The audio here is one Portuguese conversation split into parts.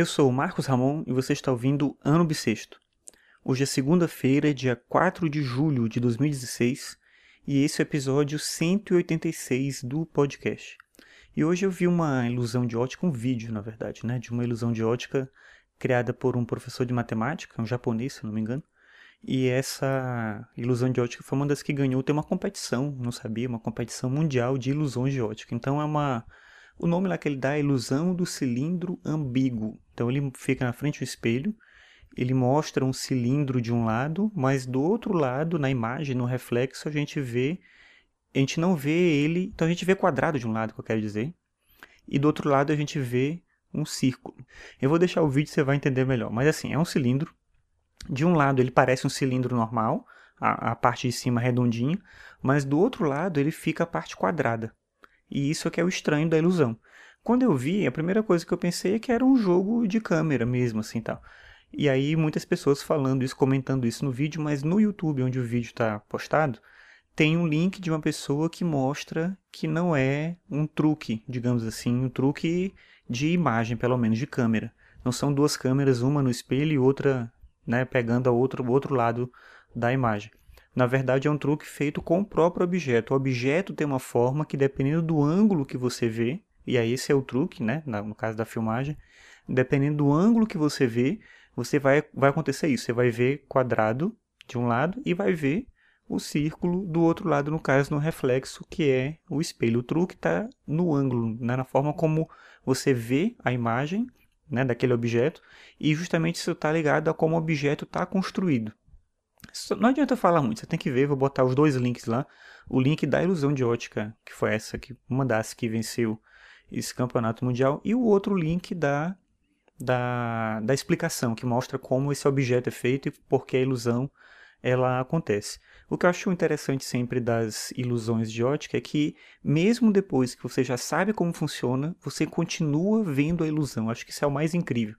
Eu sou o Marcos Ramon e você está ouvindo Ano Bissexto. Hoje é segunda-feira, dia 4 de julho de 2016, e esse é o episódio 186 do podcast. E hoje eu vi uma ilusão de ótica, um vídeo, na verdade, né, de uma ilusão de ótica criada por um professor de matemática, um japonês, se não me engano. E essa ilusão de ótica foi uma das que ganhou, tem uma competição, não sabia, uma competição mundial de ilusões de ótica. Então é uma o nome lá que ele dá é ilusão do cilindro ambíguo. Então ele fica na frente do espelho, ele mostra um cilindro de um lado, mas do outro lado, na imagem, no reflexo, a gente vê a gente não vê ele, então a gente vê quadrado de um lado, que eu quero dizer, e do outro lado a gente vê um círculo. Eu vou deixar o vídeo, você vai entender melhor. Mas assim, é um cilindro. De um lado ele parece um cilindro normal, a, a parte de cima redondinha, mas do outro lado ele fica a parte quadrada. E isso é que é o estranho da ilusão. Quando eu vi, a primeira coisa que eu pensei é que era um jogo de câmera mesmo, assim, tal. E aí muitas pessoas falando isso, comentando isso no vídeo, mas no YouTube, onde o vídeo está postado, tem um link de uma pessoa que mostra que não é um truque, digamos assim, um truque de imagem, pelo menos, de câmera. Não são duas câmeras, uma no espelho e outra né, pegando a outro, o outro lado da imagem. Na verdade, é um truque feito com o próprio objeto. O objeto tem uma forma que, dependendo do ângulo que você vê, e aí esse é o truque, né? no caso da filmagem, dependendo do ângulo que você vê, você vai, vai acontecer isso. Você vai ver quadrado de um lado e vai ver o círculo do outro lado, no caso, no reflexo, que é o espelho. O truque está no ângulo, né? na forma como você vê a imagem né, daquele objeto, e justamente isso está ligado a como o objeto está construído. Não adianta falar muito, você tem que ver, vou botar os dois links lá. O link da ilusão de ótica, que foi essa que uma das que venceu esse campeonato mundial, e o outro link da, da, da explicação, que mostra como esse objeto é feito e por que a ilusão ela acontece. O que eu acho interessante sempre das ilusões de ótica é que, mesmo depois que você já sabe como funciona, você continua vendo a ilusão. Acho que isso é o mais incrível.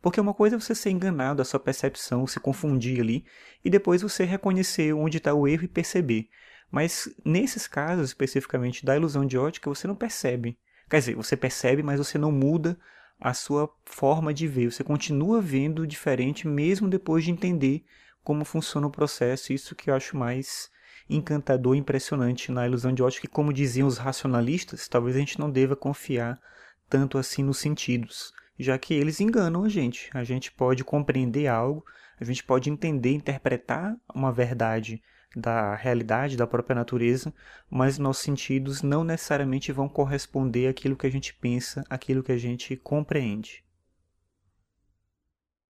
Porque uma coisa é você ser enganado, a sua percepção se confundir ali, e depois você reconhecer onde está o erro e perceber. Mas nesses casos, especificamente da ilusão de ótica, você não percebe. Quer dizer, você percebe, mas você não muda a sua forma de ver. Você continua vendo diferente mesmo depois de entender como funciona o processo. Isso que eu acho mais encantador e impressionante na ilusão de ótica. E como diziam os racionalistas, talvez a gente não deva confiar tanto assim nos sentidos já que eles enganam a gente. A gente pode compreender algo, a gente pode entender, interpretar uma verdade da realidade, da própria natureza, mas nossos sentidos não necessariamente vão corresponder àquilo que a gente pensa, àquilo que a gente compreende.